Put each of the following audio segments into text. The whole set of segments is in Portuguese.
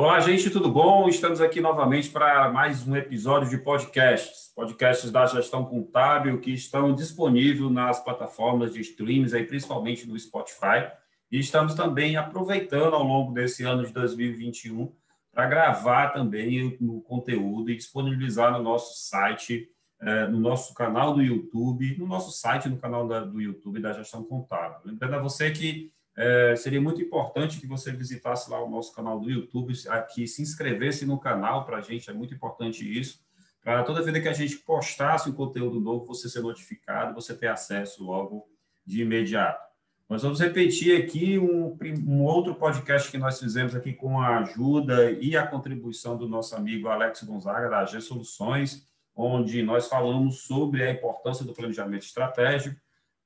Olá, gente, tudo bom? Estamos aqui novamente para mais um episódio de podcasts, podcasts da gestão contábil que estão disponíveis nas plataformas de streams, aí, principalmente no Spotify. E estamos também aproveitando ao longo desse ano de 2021 para gravar também o conteúdo e disponibilizar no nosso site, eh, no nosso canal do YouTube, no nosso site, no canal do YouTube da Gestão Contábil. Lembrando a você que é, seria muito importante que você visitasse lá o nosso canal do YouTube, aqui se inscrevesse no canal para a gente, é muito importante isso, para toda vez que a gente postasse um conteúdo novo, você ser notificado, você ter acesso logo de imediato. Nós vamos repetir aqui um, um outro podcast que nós fizemos aqui com a ajuda e a contribuição do nosso amigo Alex Gonzaga, da G Soluções, onde nós falamos sobre a importância do planejamento estratégico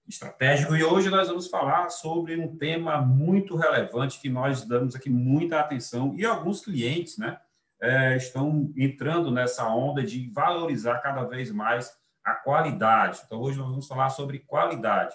estratégico. E hoje nós vamos falar sobre um tema muito relevante que nós damos aqui muita atenção e alguns clientes, né, é, estão entrando nessa onda de valorizar cada vez mais a qualidade. Então hoje nós vamos falar sobre qualidade.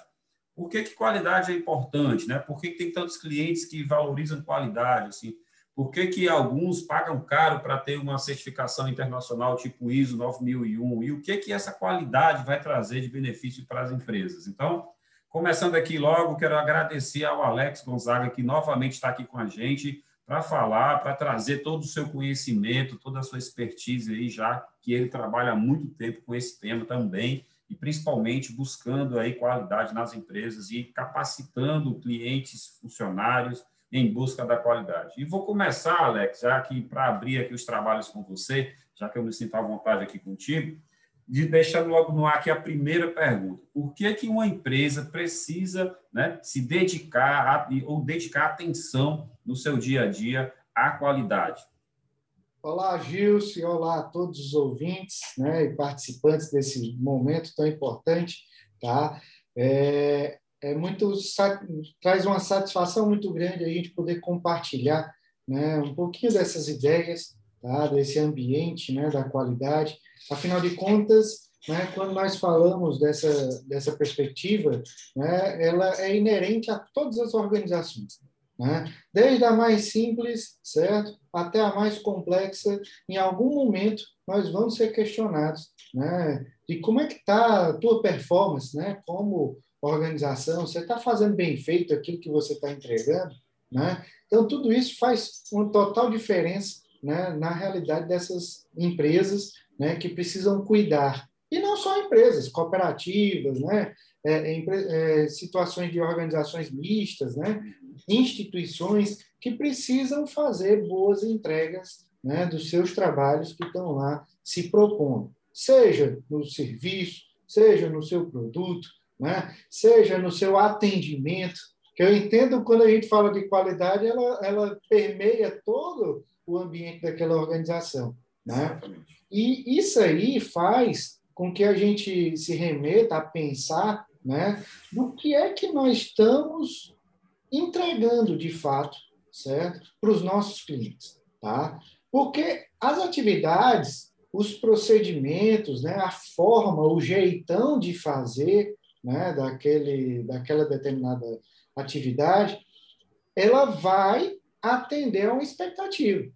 Por que, que qualidade é importante, né? Por que, que tem tantos clientes que valorizam qualidade assim? Por que, que alguns pagam caro para ter uma certificação internacional tipo ISO 9001? E o que, que essa qualidade vai trazer de benefício para as empresas? Então, começando aqui logo, quero agradecer ao Alex Gonzaga, que novamente está aqui com a gente para falar, para trazer todo o seu conhecimento, toda a sua expertise aí, já que ele trabalha há muito tempo com esse tema também, e principalmente buscando aí qualidade nas empresas e capacitando clientes, funcionários, em busca da qualidade. E vou começar, Alex, já que para abrir aqui os trabalhos com você, já que eu me sinto à vontade aqui contigo, de deixando logo no ar aqui a primeira pergunta. Por que, que uma empresa precisa né, se dedicar a, ou dedicar atenção no seu dia a dia à qualidade? Olá, Gilson, olá a todos os ouvintes né, e participantes desse momento tão importante. Tá? É, é muito traz uma satisfação muito grande a gente poder compartilhar né, um pouquinho dessas ideias, tá, desse ambiente, né, da qualidade. Afinal de contas, né, quando nós falamos dessa dessa perspectiva, né, ela é inerente a todas as organizações, né? Desde a mais simples, certo, até a mais complexa, em algum momento nós vamos ser questionados, né, de como é que está a tua performance, né, como organização, você está fazendo bem feito aquilo que você está entregando, né? Então, tudo isso faz uma total diferença né, na realidade dessas empresas né, que precisam cuidar. E não só empresas, cooperativas, né, é, é, situações de organizações mistas, né, instituições que precisam fazer boas entregas né, dos seus trabalhos que estão lá se propondo, seja no serviço, seja no seu produto, né? seja no seu atendimento, que eu entendo quando a gente fala de qualidade, ela, ela permeia todo o ambiente daquela organização. Né? E isso aí faz com que a gente se remeta a pensar né, no que é que nós estamos entregando de fato certo? para os nossos clientes. Tá? Porque as atividades, os procedimentos, né, a forma, o jeitão de fazer, né, daquele, daquela determinada atividade, ela vai atender a uma expectativa.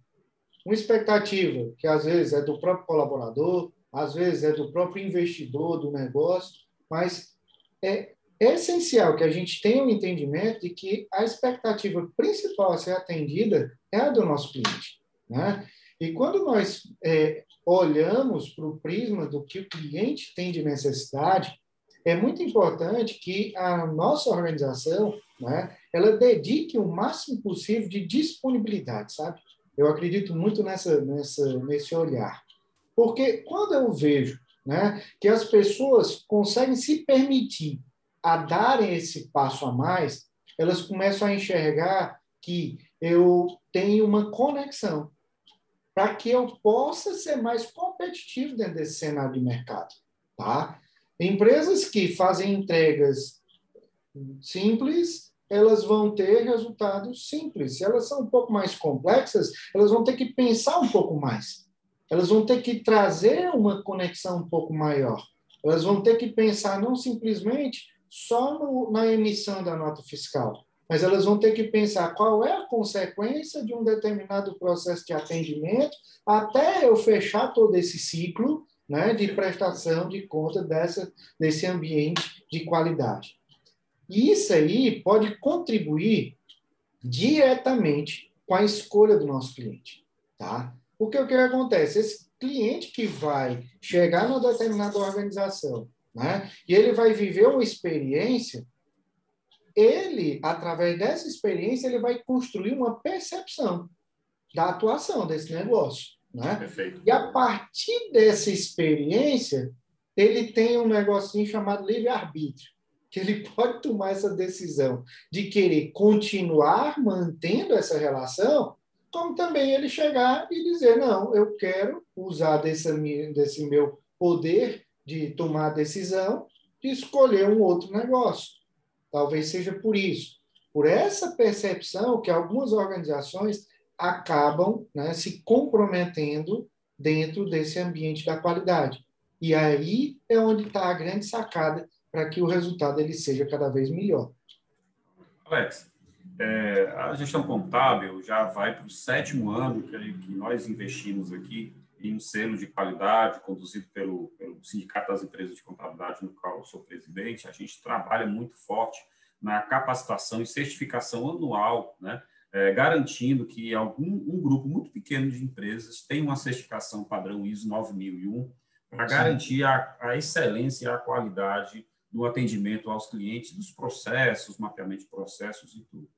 Uma expectativa que às vezes é do próprio colaborador, às vezes é do próprio investidor do negócio, mas é essencial que a gente tenha o um entendimento de que a expectativa principal a ser atendida é a do nosso cliente. Né? E quando nós é, olhamos para o prisma do que o cliente tem de necessidade, é muito importante que a nossa organização, né, ela dedique o máximo possível de disponibilidade, sabe? Eu acredito muito nessa, nessa, nesse olhar. Porque quando eu vejo né, que as pessoas conseguem se permitir a darem esse passo a mais, elas começam a enxergar que eu tenho uma conexão para que eu possa ser mais competitivo dentro desse cenário de mercado, tá? Empresas que fazem entregas simples, elas vão ter resultados simples. Se elas são um pouco mais complexas, elas vão ter que pensar um pouco mais. Elas vão ter que trazer uma conexão um pouco maior. Elas vão ter que pensar não simplesmente só no, na emissão da nota fiscal. mas elas vão ter que pensar qual é a consequência de um determinado processo de atendimento até eu fechar todo esse ciclo né, de prestação de conta dessa, desse ambiente de qualidade. E isso aí pode contribuir diretamente com a escolha do nosso cliente. Tá? Porque o que acontece? Esse cliente que vai chegar numa determinada organização né, e ele vai viver uma experiência, ele, através dessa experiência, ele vai construir uma percepção da atuação desse negócio. Né? Perfeito. E a partir dessa experiência, ele tem um negocinho chamado livre-arbítrio, que ele pode tomar essa decisão de querer continuar mantendo essa relação, como também ele chegar e dizer: não, eu quero usar desse, desse meu poder de tomar decisão de escolher um outro negócio. Talvez seja por isso, por essa percepção que algumas organizações acabam né, se comprometendo dentro desse ambiente da qualidade. E aí é onde está a grande sacada para que o resultado ele seja cada vez melhor. Alex, é, a gestão contábil já vai para o sétimo ano que, que, nós investimos aqui em um selo de qualidade conduzido pelo, pelo Sindicato das Empresas de Contabilidade, no qual eu sou presidente. A gente trabalha muito forte na capacitação e certificação anual, né, é, garantindo que algum um grupo muito pequeno de empresas tem uma certificação padrão ISO 9001 para garantir a, a excelência e a qualidade do atendimento aos clientes, dos processos, mapeamento de processos e tudo.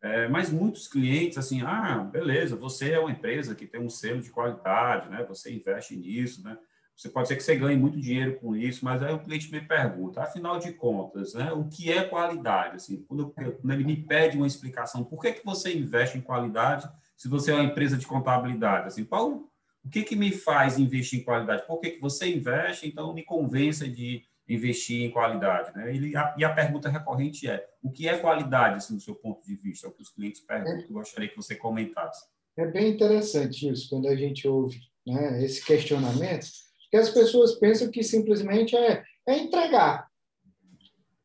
É, mas muitos clientes, assim, ah, beleza, você é uma empresa que tem um selo de qualidade, né? Você investe nisso, né? Você pode ser que você ganhe muito dinheiro com isso, mas aí o cliente me pergunta, afinal de contas, né, o que é qualidade? Assim, quando, quando, ele me pede uma explicação, por que, que você investe em qualidade se você é uma empresa de contabilidade? Assim, qual, o que, que me faz investir em qualidade? Por que, que você investe? Então, me convença de investir em qualidade. Né? Ele, a, e a pergunta recorrente é, o que é qualidade, assim, do seu ponto de vista? É o que os clientes perguntam, eu gostaria que você comentasse. É bem interessante isso, quando a gente ouve né, esse questionamento, que as pessoas pensam que simplesmente é, é entregar.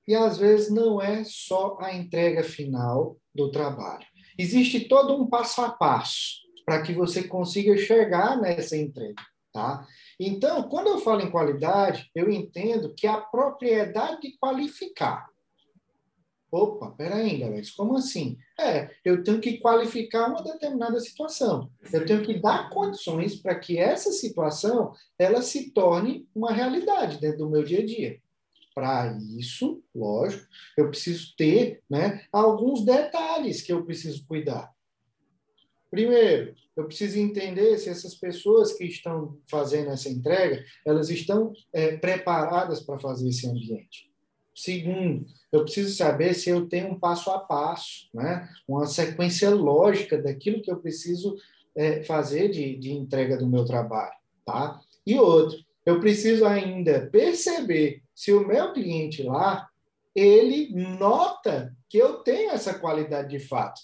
E às vezes não é só a entrega final do trabalho. Existe todo um passo a passo para que você consiga chegar nessa entrega, tá? Então, quando eu falo em qualidade, eu entendo que a propriedade de qualificar Opa, peraí, Alex, como assim? É, eu tenho que qualificar uma determinada situação. Eu tenho que dar condições para que essa situação ela se torne uma realidade dentro do meu dia a dia. Para isso, lógico, eu preciso ter né, alguns detalhes que eu preciso cuidar. Primeiro, eu preciso entender se essas pessoas que estão fazendo essa entrega, elas estão é, preparadas para fazer esse ambiente. Segundo, eu preciso saber se eu tenho um passo a passo, né? uma sequência lógica daquilo que eu preciso é, fazer de, de entrega do meu trabalho. Tá? E outro, eu preciso ainda perceber se o meu cliente lá, ele nota que eu tenho essa qualidade de fato.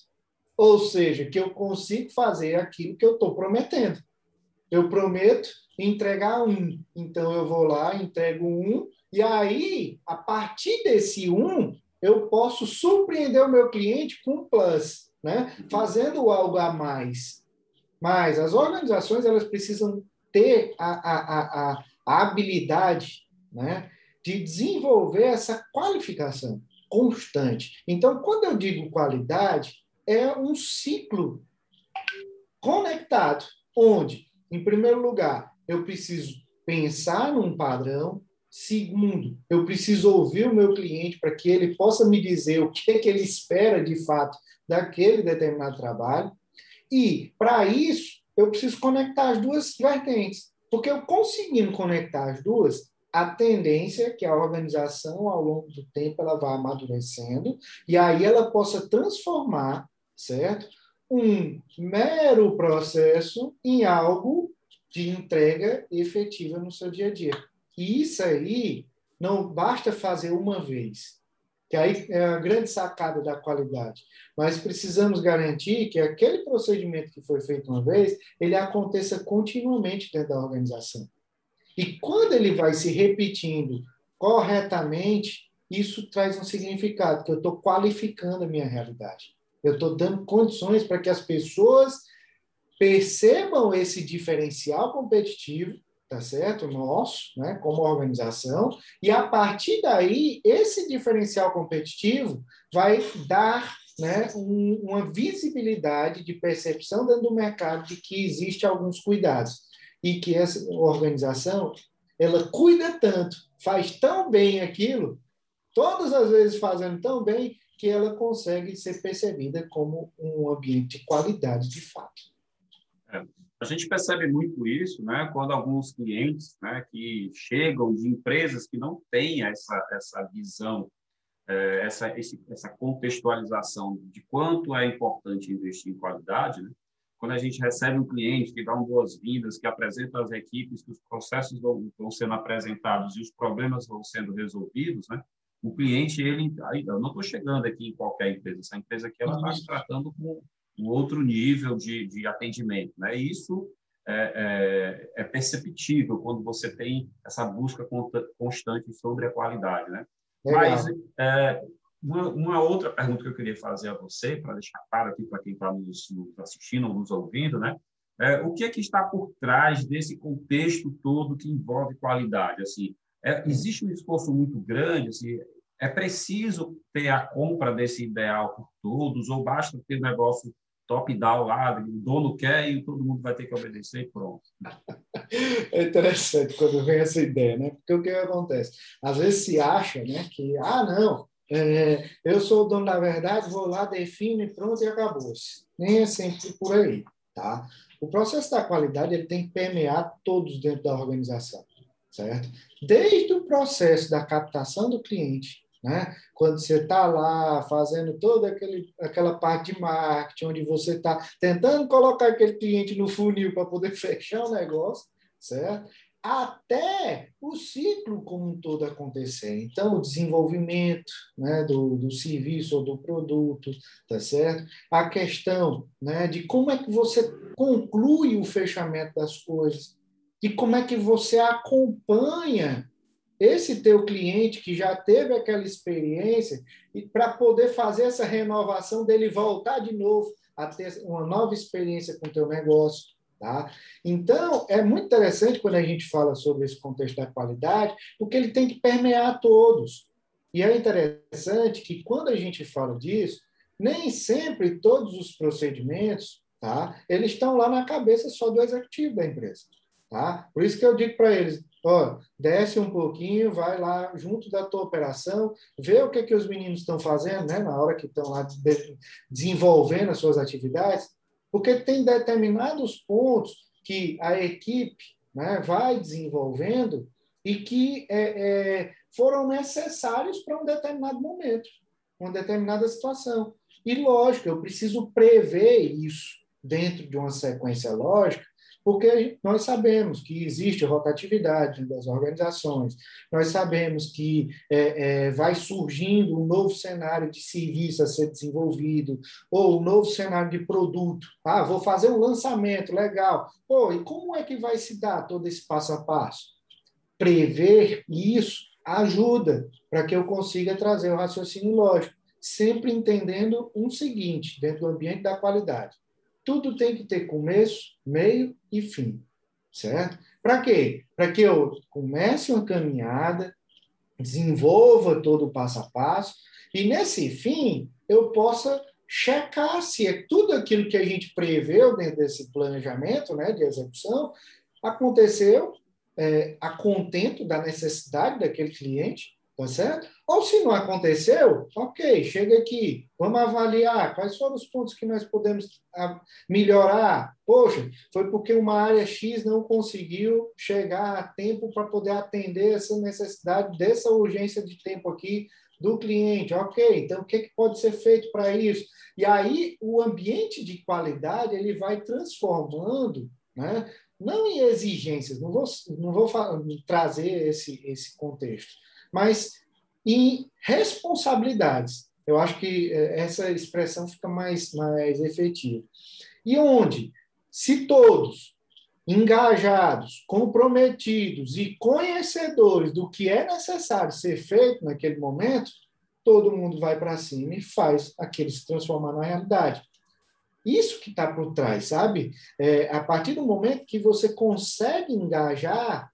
Ou seja, que eu consigo fazer aquilo que eu estou prometendo. Eu prometo entregar um, então eu vou lá, entrego um, e aí, a partir desse um, eu posso surpreender o meu cliente com um plus, né? fazendo algo a mais. Mas as organizações elas precisam ter a, a, a, a habilidade né? de desenvolver essa qualificação constante. Então, quando eu digo qualidade, é um ciclo conectado, onde, em primeiro lugar, eu preciso pensar num padrão, Segundo, eu preciso ouvir o meu cliente para que ele possa me dizer o que, é que ele espera de fato daquele determinado trabalho. E, para isso, eu preciso conectar as duas vertentes. Porque eu conseguindo conectar as duas, a tendência é que a organização, ao longo do tempo, ela vá amadurecendo e aí ela possa transformar, certo? Um mero processo em algo de entrega efetiva no seu dia a dia. E isso aí não basta fazer uma vez, que aí é a grande sacada da qualidade. Mas precisamos garantir que aquele procedimento que foi feito uma vez, ele aconteça continuamente dentro da organização. E quando ele vai se repetindo corretamente, isso traz um significado, que eu estou qualificando a minha realidade. Eu estou dando condições para que as pessoas percebam esse diferencial competitivo, tá certo? Nosso, né, como organização, e a partir daí, esse diferencial competitivo vai dar né, um, uma visibilidade de percepção dentro do mercado de que existe alguns cuidados e que essa organização ela cuida tanto, faz tão bem aquilo, todas as vezes fazendo tão bem que ela consegue ser percebida como um ambiente de qualidade de fato. É, a gente percebe muito isso, né, quando alguns clientes, né, que chegam de empresas que não têm essa essa visão, é, essa esse, essa contextualização de quanto é importante investir em qualidade, né? Quando a gente recebe um cliente que dá um boas-vindas, que apresenta às equipes que os processos vão, vão sendo apresentados e os problemas vão sendo resolvidos, né? o cliente, ele, eu não estou chegando aqui em qualquer empresa, essa empresa aqui ela está tratando com um outro nível de, de atendimento, né? E isso é, é, é, perceptível quando você tem essa busca constante sobre a qualidade, né? Legal. Mas é, uma, uma, outra pergunta que eu queria fazer a você, para deixar claro aqui para quem está nos, nos, assistindo ou nos ouvindo, né? É, o que é que está por trás desse contexto todo que envolve qualidade? Assim, é, existe um esforço muito grande, assim, é preciso ter a compra desse ideal por todos, ou basta ter um negócio top-down lá, o dono quer e todo mundo vai ter que obedecer e pronto. É interessante quando vem essa ideia, né? Porque o que acontece? Às vezes se acha né, que, ah, não, é, eu sou o dono da verdade, vou lá, defino e pronto, e acabou-se. Nem é sempre por aí, tá? O processo da qualidade ele tem que permear todos dentro da organização certo? Desde o processo da captação do cliente, né? Quando você está lá fazendo toda aquele, aquela parte de marketing, onde você está tentando colocar aquele cliente no funil para poder fechar o negócio, certo? Até o ciclo como um todo acontecer. Então, o desenvolvimento né, do, do serviço ou do produto, tá certo? A questão né, de como é que você conclui o fechamento das coisas, e como é que você acompanha esse teu cliente que já teve aquela experiência e para poder fazer essa renovação dele voltar de novo a ter uma nova experiência com o teu negócio, tá? Então, é muito interessante quando a gente fala sobre esse contexto da qualidade, porque ele tem que permear todos. E é interessante que quando a gente fala disso, nem sempre todos os procedimentos, tá? Eles estão lá na cabeça só do executivo da empresa. Tá? Por isso que eu digo para eles, ó, desce um pouquinho, vai lá junto da tua operação, vê o que, que os meninos estão fazendo, né, na hora que estão lá de, desenvolvendo as suas atividades, porque tem determinados pontos que a equipe né, vai desenvolvendo e que é, é, foram necessários para um determinado momento, uma determinada situação. E, lógico, eu preciso prever isso dentro de uma sequência lógica porque nós sabemos que existe rotatividade das organizações, nós sabemos que é, é, vai surgindo um novo cenário de serviço a ser desenvolvido, ou um novo cenário de produto. Ah, vou fazer um lançamento, legal. Pô, e como é que vai se dar todo esse passo a passo? Prever isso ajuda para que eu consiga trazer o raciocínio lógico, sempre entendendo um seguinte, dentro do ambiente da qualidade tudo tem que ter começo, meio e fim, certo? Para quê? Para que eu comece uma caminhada, desenvolva todo o passo a passo e nesse fim eu possa checar se é tudo aquilo que a gente preveu dentro desse planejamento, né, de execução, aconteceu é, a contento da necessidade daquele cliente tá certo? Ou se não aconteceu, ok, chega aqui, vamos avaliar quais foram os pontos que nós podemos ah, melhorar. Poxa, foi porque uma área X não conseguiu chegar a tempo para poder atender essa necessidade dessa urgência de tempo aqui do cliente. Ok, então o que, que pode ser feito para isso? E aí o ambiente de qualidade ele vai transformando, né? não em exigências, não vou, não vou trazer esse, esse contexto, mas em responsabilidades. Eu acho que é, essa expressão fica mais, mais efetiva. E onde, se todos engajados, comprometidos e conhecedores do que é necessário ser feito naquele momento, todo mundo vai para cima e faz aquele se transformar na realidade. Isso que está por trás, sabe? É, a partir do momento que você consegue engajar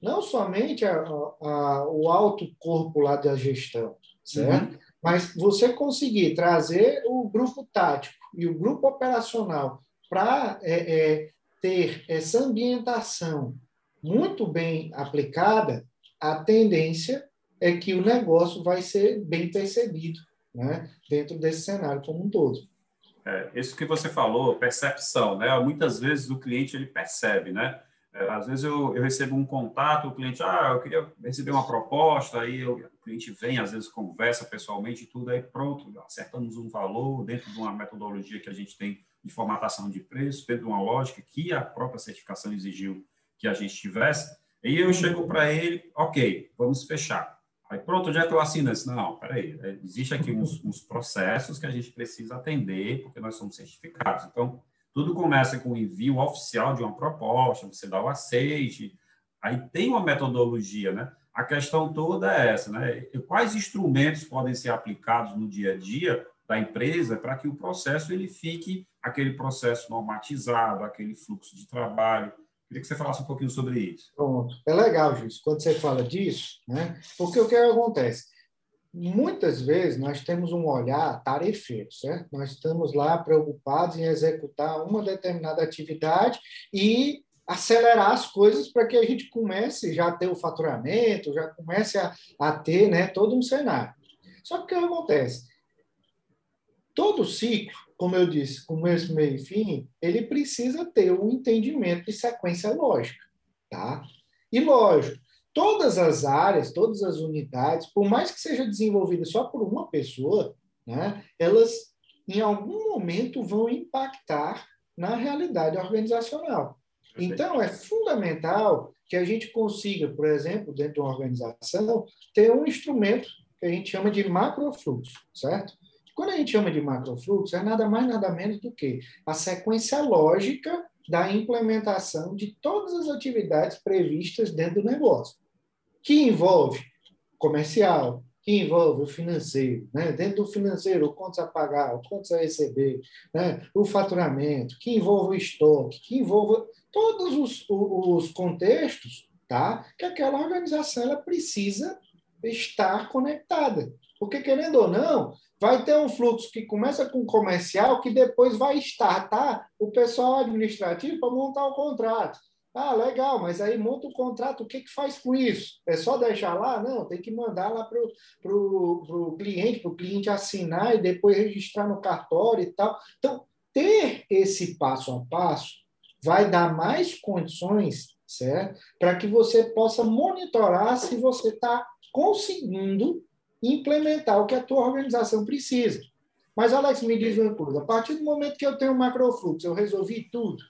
não somente a, a, o alto corpo lá da gestão, certo? Uhum. Mas você conseguir trazer o grupo tático e o grupo operacional para é, é, ter essa ambientação muito bem aplicada, a tendência é que o negócio vai ser bem percebido né, dentro desse cenário como um todo. É, isso que você falou, percepção, né? Muitas vezes o cliente ele percebe, né? É, às vezes eu, eu, recebo um contato, o cliente, ah, eu queria receber uma proposta, aí eu, o cliente vem, às vezes conversa pessoalmente e tudo, aí pronto, acertamos um valor dentro de uma metodologia que a gente tem de formatação de preço, dentro de uma lógica que a própria certificação exigiu que a gente tivesse, e eu chego para ele, ok, vamos fechar. Aí, pronto, onde é que eu assino isso? Não, peraí, é, existe aqui uns, uns, processos que a gente precisa atender, porque nós somos certificados. Então, tudo começa com o envio oficial de uma proposta, você dá o aceite, aí tem uma metodologia, né? A questão toda é essa, né? Quais instrumentos podem ser aplicados no dia a dia da empresa para que o processo ele fique aquele processo normatizado, aquele fluxo de trabalho, Queria que você falasse um pouquinho sobre isso. Pronto. É legal, Gilson, quando você fala disso, né? porque o que acontece? Muitas vezes nós temos um olhar tarefeiro, certo? Nós estamos lá preocupados em executar uma determinada atividade e acelerar as coisas para que a gente comece já a ter o faturamento, já comece a, a ter né, todo um cenário. Só que o que acontece? Todo ciclo como eu disse, começo, meio e fim, ele precisa ter um entendimento de sequência lógica, tá? E lógico, todas as áreas, todas as unidades, por mais que seja desenvolvida só por uma pessoa, né, elas em algum momento vão impactar na realidade organizacional. Então, é fundamental que a gente consiga, por exemplo, dentro de uma organização, ter um instrumento que a gente chama de macrofluxo, certo? Quando a gente chama de macrofluxo, é nada mais, nada menos do que a sequência lógica da implementação de todas as atividades previstas dentro do negócio, que envolve comercial, que envolve o financeiro, né? dentro do financeiro, o quanto a pagar, o quanto a receber, né? o faturamento, que envolve o estoque, que envolve todos os, os contextos tá? que aquela organização ela precisa estar conectada. Porque, querendo ou não, vai ter um fluxo que começa com comercial, que depois vai startar o pessoal administrativo para montar o contrato. Ah, legal, mas aí monta o contrato, o que, que faz com isso? É só deixar lá? Não, tem que mandar lá para o cliente, para o cliente assinar e depois registrar no cartório e tal. Então, ter esse passo a passo vai dar mais condições, certo? Para que você possa monitorar se você está conseguindo implementar o que a tua organização precisa. Mas, Alex, me diz uma coisa: a partir do momento que eu tenho um macrofluxo, eu resolvi tudo?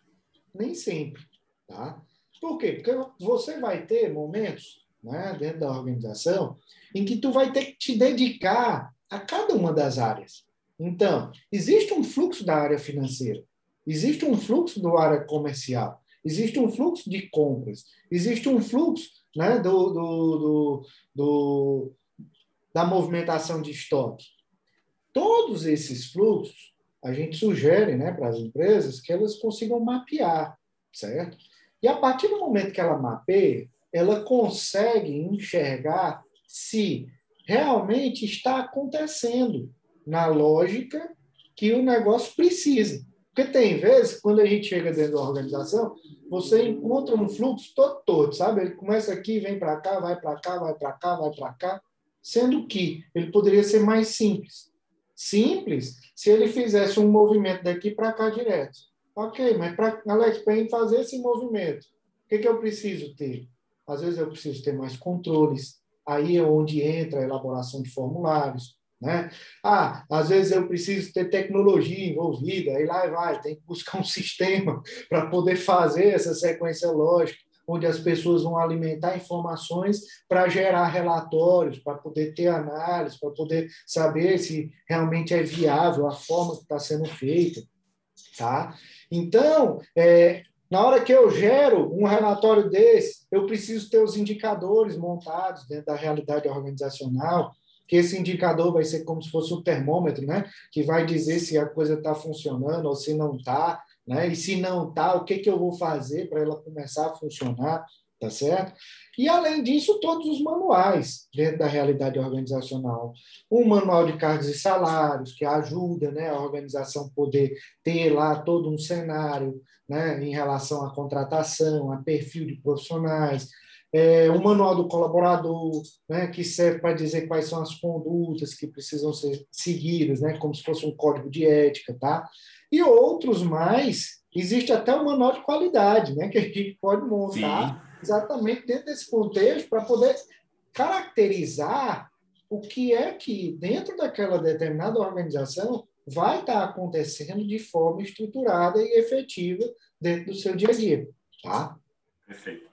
Nem sempre. Tá? Por quê? Porque você vai ter momentos né, dentro da organização em que tu vai ter que te dedicar a cada uma das áreas. Então, existe um fluxo da área financeira, existe um fluxo da área comercial, existe um fluxo de compras, existe um fluxo né, do, do, do, do da movimentação de estoque. Todos esses fluxos, a gente sugere né, para as empresas que elas consigam mapear, certo? E a partir do momento que ela mapeia, ela consegue enxergar se realmente está acontecendo na lógica que o negócio precisa. Porque tem vezes, quando a gente chega dentro da organização, você encontra um fluxo todo, todo sabe? Ele começa aqui, vem para cá, vai para cá, vai para cá, vai para cá sendo que ele poderia ser mais simples. Simples se ele fizesse um movimento daqui para cá direto. Ok, mas para Alex, para fazer esse movimento, o que, que eu preciso ter? Às vezes eu preciso ter mais controles. Aí é onde entra a elaboração de formulários, né? Ah, às vezes eu preciso ter tecnologia envolvida, aí lá vai, tem que buscar um sistema para poder fazer essa sequência lógica onde as pessoas vão alimentar informações para gerar relatórios, para poder ter análise, para poder saber se realmente é viável a forma que está sendo feita. Tá? Então, é, Na hora que eu gero um relatório desse, eu preciso ter os indicadores montados dentro da realidade organizacional, que esse indicador vai ser como se fosse um termômetro, né? Que vai dizer se a coisa está funcionando ou se não está, né? E se não está, o que, que eu vou fazer para ela começar a funcionar, tá certo? E, além disso, todos os manuais dentro da realidade organizacional. Um manual de cargos e salários, que ajuda né, a organização poder ter lá todo um cenário né, em relação à contratação, a perfil de profissionais, é, o manual do colaborador, né, que serve para dizer quais são as condutas que precisam ser seguidas, né, como se fosse um código de ética, tá? E outros mais, existe até o manual de qualidade, né, que a gente pode montar Sim. Exatamente dentro desse contexto para poder caracterizar o que é que, dentro daquela determinada organização, vai estar acontecendo de forma estruturada e efetiva dentro do seu dia a dia, tá? Perfeito.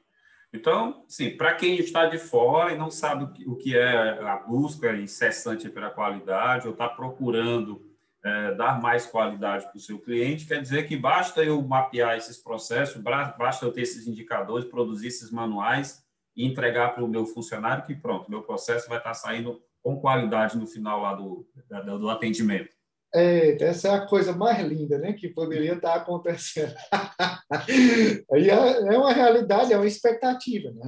Então, sim, para quem está de fora e não sabe o que é a busca incessante pela qualidade ou está procurando é, dar mais qualidade para o seu cliente, quer dizer que basta eu mapear esses processos, basta eu ter esses indicadores, produzir esses manuais e entregar para o meu funcionário que pronto, meu processo vai estar saindo com qualidade no final lá do, do atendimento. É, essa é a coisa mais linda né, que poderia estar acontecendo. Aí é, é uma realidade, é uma expectativa. Né?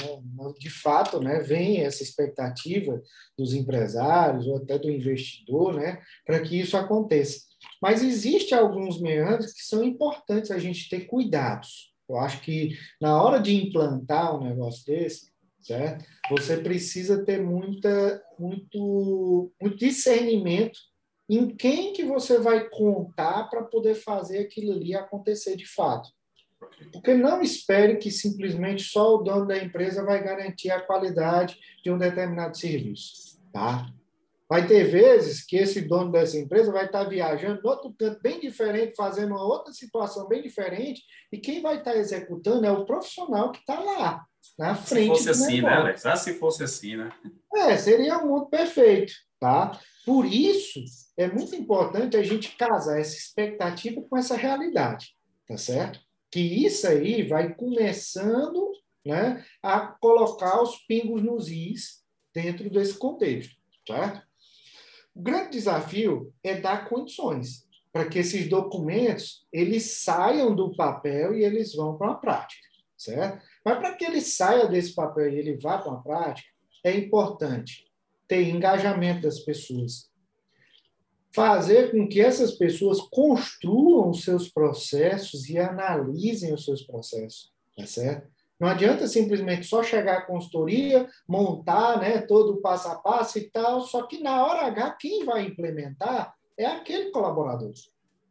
De fato, né, vem essa expectativa dos empresários ou até do investidor né, para que isso aconteça. Mas existem alguns meandros que são importantes a gente ter cuidados. Eu acho que na hora de implantar um negócio desse, certo? você precisa ter muita, muito, muito discernimento em quem que você vai contar para poder fazer aquilo ali acontecer de fato. Porque não espere que simplesmente só o dono da empresa vai garantir a qualidade de um determinado serviço, tá? Vai ter vezes que esse dono dessa empresa vai estar viajando em outro canto bem diferente, fazendo uma outra situação bem diferente, e quem vai estar executando é o profissional que está lá, na frente. Se fosse assim, né, Alex? Ah, se fosse assim, né? É, seria um mundo perfeito, tá? Por isso, é muito importante a gente casar essa expectativa com essa realidade, tá certo? Que isso aí vai começando né, a colocar os pingos nos is dentro desse contexto, certo? O grande desafio é dar condições para que esses documentos eles saiam do papel e eles vão para a prática, certo? Mas para que ele saia desse papel e ele vá para a prática, é importante ter engajamento das pessoas, fazer com que essas pessoas construam seus processos e analisem os seus processos, tá certo? Não adianta simplesmente só chegar à consultoria, montar né, todo o passo a passo e tal, só que na hora H, quem vai implementar é aquele colaborador,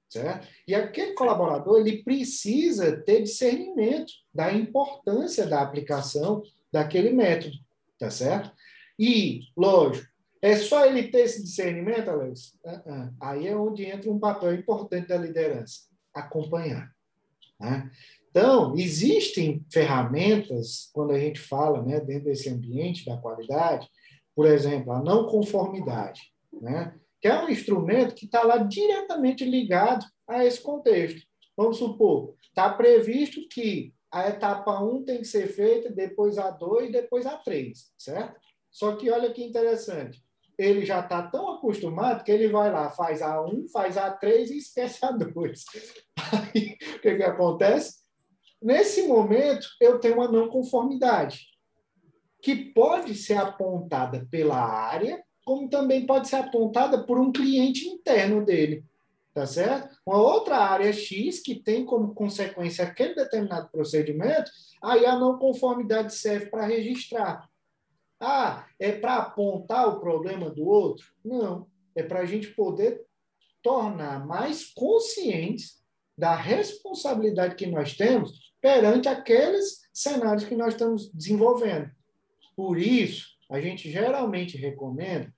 certo? E aquele colaborador, ele precisa ter discernimento da importância da aplicação daquele método, tá certo? E, lógico, é só ele ter esse discernimento, Alex? Uh -uh. Aí é onde entra um papel importante da liderança, acompanhar. Né? Então, existem ferramentas, quando a gente fala né, dentro desse ambiente da qualidade, por exemplo, a não conformidade, né? que é um instrumento que está lá diretamente ligado a esse contexto. Vamos supor, está previsto que a etapa 1 tem que ser feita, depois a 2 e depois a 3, certo? Só que olha que interessante. Ele já está tão acostumado que ele vai lá, faz a 1, faz a 3 e esquece a 2. Aí, o que, que acontece? Nesse momento, eu tenho uma não conformidade, que pode ser apontada pela área, como também pode ser apontada por um cliente interno dele. Tá certo? Uma outra área X que tem como consequência aquele determinado procedimento, aí a não conformidade serve para registrar. Ah, é para apontar o problema do outro? Não. É para a gente poder tornar mais conscientes da responsabilidade que nós temos perante aqueles cenários que nós estamos desenvolvendo. Por isso, a gente geralmente recomenda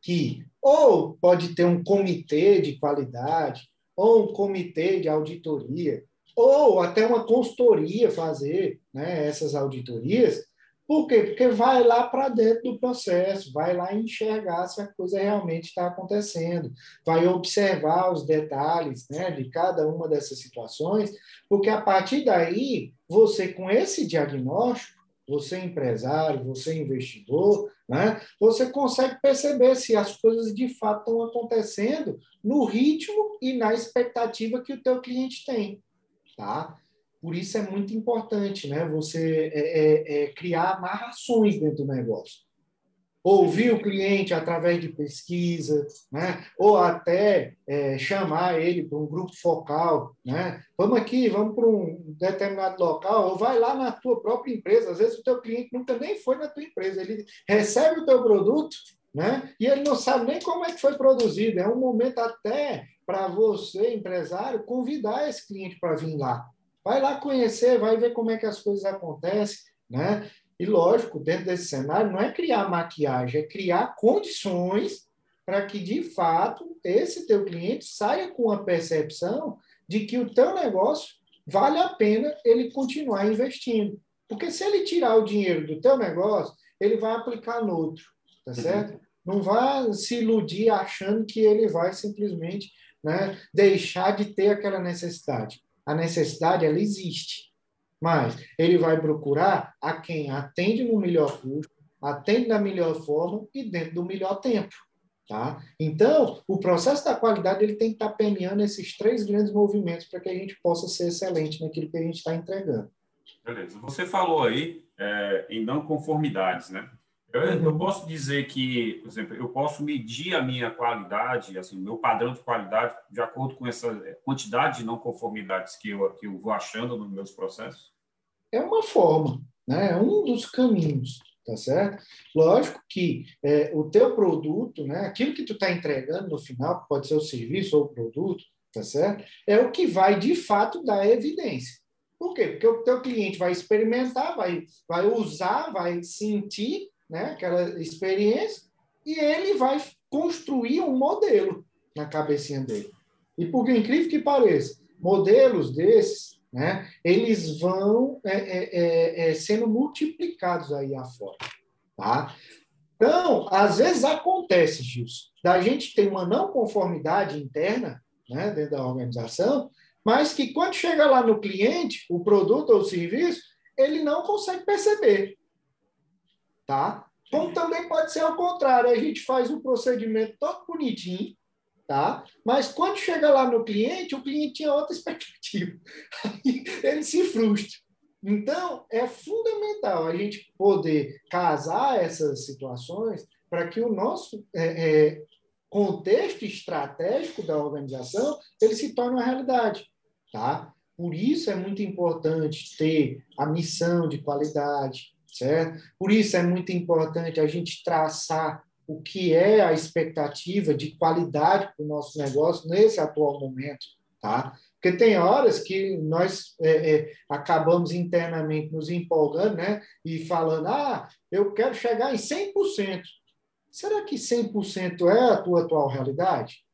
que ou pode ter um comitê de qualidade, ou um comitê de auditoria, ou até uma consultoria fazer né, essas auditorias, Por quê? Porque vai lá para dentro do processo, vai lá enxergar se a coisa realmente está acontecendo, vai observar os detalhes né, de cada uma dessas situações, porque a partir daí, você com esse diagnóstico, você empresário, você investidor, né, você consegue perceber se as coisas de fato estão acontecendo no ritmo e na expectativa que o teu cliente tem. Tá? Por isso é muito importante né, você é, é, é, criar amarrações dentro do negócio. Ouvir o cliente através de pesquisa, né? ou até é, chamar ele para um grupo focal. Né? Vamos aqui, vamos para um determinado local, ou vai lá na tua própria empresa. Às vezes o teu cliente nunca nem foi na tua empresa, ele recebe o teu produto né? E ele não sabe nem como é que foi produzido. É um momento até para você, empresário, convidar esse cliente para vir lá. Vai lá conhecer, vai ver como é que as coisas acontecem, né? E lógico, dentro desse cenário, não é criar maquiagem, é criar condições para que, de fato, esse teu cliente saia com a percepção de que o teu negócio vale a pena ele continuar investindo. Porque se ele tirar o dinheiro do teu negócio, ele vai aplicar no outro, tá uhum. certo? Uhum. Não vai se iludir achando que ele vai simplesmente né, deixar de ter aquela necessidade a necessidade ela existe. Mas ele vai procurar a quem atende no melhor custo, atende da melhor forma e dentro do melhor tempo. Tá? Então, o processo da qualidade ele tem que estar permeando esses três grandes movimentos para que a gente possa ser excelente naquilo que a gente está entregando. Beleza. Você falou aí é, em não conformidades, né? Eu, eu, posso dizer que, por exemplo, eu posso medir a minha qualidade, assim, meu padrão de qualidade, de acordo com essa quantidade de não conformidades que eu, que eu vou achando nos meus processos? É uma forma, né? é um dos caminhos, tá certo? Lógico que é, o teu produto, né? aquilo que tu está entregando no final, pode ser o serviço ou o produto, tá certo? É o que vai, de fato, dar evidência. Por quê? Porque o teu cliente vai experimentar, vai, vai usar, vai sentir né, aquela experiência, e ele vai construir um modelo na cabecinha dele. E por incrível que pareça, modelos desses, né, eles vão é, é, é, é, sendo multiplicados aí afora. Tá? Então, às vezes acontece, Gilson, da gente ter uma não conformidade interna né, dentro da organização, mas que quando chega lá no cliente, o produto ou o serviço, ele não consegue perceber tá? Como também pode ser ao contrário, a gente faz um procedimento todo bonitinho, tá? Mas quando chega lá no cliente, o cliente tinha outra expectativa. ele se frustra. Então, é fundamental a gente poder casar essas situações para que o nosso é, é, contexto estratégico da organização ele se torne uma realidade, tá? Por isso é muito importante ter a missão de qualidade, certo? Por isso é muito importante a gente traçar o que é a expectativa de qualidade para o nosso negócio nesse atual momento, tá? Porque tem horas que nós é, é, acabamos internamente nos empolgando, né? E falando, ah, eu quero chegar em 100%. Será que 100% é a tua atual realidade?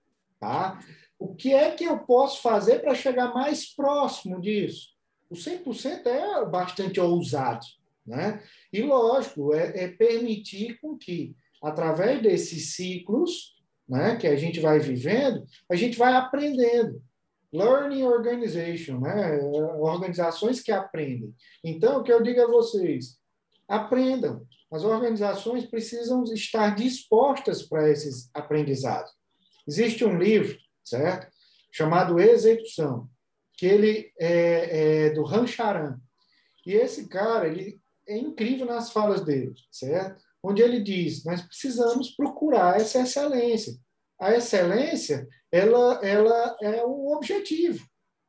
Tá? O que é que eu posso fazer para chegar mais próximo disso? O 100% é bastante ousado, né? E, lógico, é, é permitir com que, através desses ciclos né, que a gente vai vivendo, a gente vai aprendendo. Learning Organization, né? organizações que aprendem. Então, o que eu digo a vocês, aprendam. As organizações precisam estar dispostas para esses aprendizados. Existe um livro, certo? Chamado Execução, que ele é, é do Rancharan. E esse cara, ele é incrível nas falas dele, certo? Onde ele diz, nós precisamos procurar essa excelência. A excelência, ela, ela é um objetivo,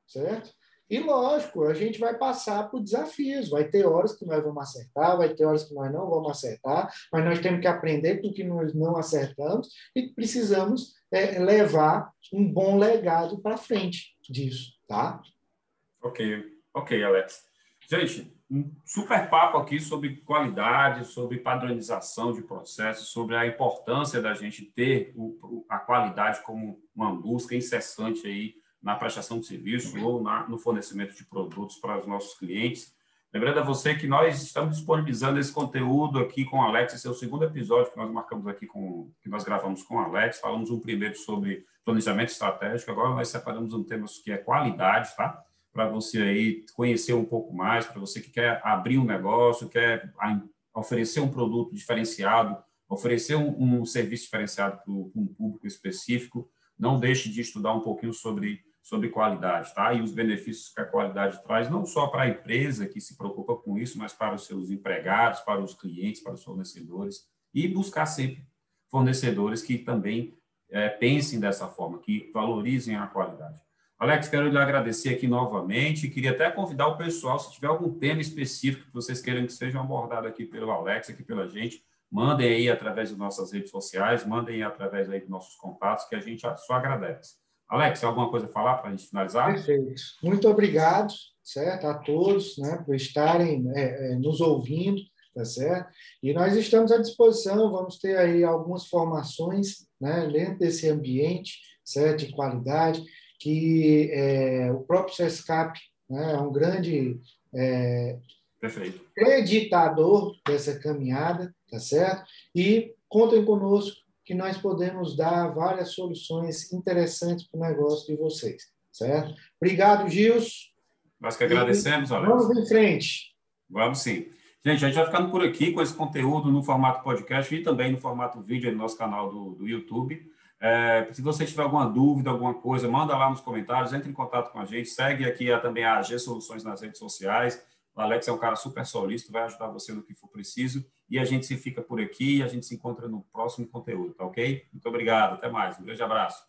certo? E, lógico, a gente vai passar por desafios. Vai ter horas que nós vamos acertar, vai ter horas que nós não vamos acertar, mas nós temos que aprender com o que nós não acertamos e precisamos é, levar um bom legado para frente disso, tá? Ok, ok, Alex. Gente, um super papo aqui sobre qualidade, sobre padronização de processos, sobre a importância da gente ter o, a qualidade como uma busca incessante aí na prestação de serviço ou na, no fornecimento de produtos para os nossos clientes. Lembrando a você que nós estamos disponibilizando esse conteúdo aqui com o Alex, esse é o segundo episódio que nós marcamos aqui com que nós gravamos com o Alex. Falamos um primeiro sobre planejamento estratégico, agora nós separamos um tema que é qualidade, tá? Para você aí conhecer um pouco mais, para você que quer abrir um negócio, quer oferecer um produto diferenciado, oferecer um, um serviço diferenciado para um público específico, não deixe de estudar um pouquinho sobre sobre qualidade, tá? E os benefícios que a qualidade traz, não só para a empresa que se preocupa com isso, mas para os seus empregados, para os clientes, para os fornecedores, e buscar sempre fornecedores que também é, pensem dessa forma, que valorizem a qualidade. Alex, quero lhe agradecer aqui novamente. Queria até convidar o pessoal, se tiver algum tema específico que vocês queiram que seja abordado aqui pelo Alex, aqui pela gente, mandem aí através das nossas redes sociais, mandem através aí dos nossos contatos, que a gente só agradece. Alex, alguma coisa a falar para a gente finalizar? Perfeito. Muito obrigado, certo, a todos, né, por estarem é, é, nos ouvindo, tá certo? E nós estamos à disposição, vamos ter aí algumas formações, né, dentro desse ambiente, certo, de qualidade, que é, o próprio SESCAP né, é um grande é, dessa caminhada, tá certo? E contem conosco que nós podemos dar várias soluções interessantes para o negócio de vocês, certo? Obrigado, Gils. Nós que agradecemos, Alex. Vamos em frente. Vamos sim. Gente, a gente vai ficando por aqui com esse conteúdo no formato podcast e também no formato vídeo no nosso canal do, do YouTube. É, se você tiver alguma dúvida, alguma coisa, manda lá nos comentários, entre em contato com a gente, segue aqui a, também a AG Soluções nas redes sociais. O Alex é um cara super solícito, vai ajudar você no que for preciso. E a gente se fica por aqui a gente se encontra no próximo conteúdo, tá ok? Muito obrigado, até mais. Um grande abraço.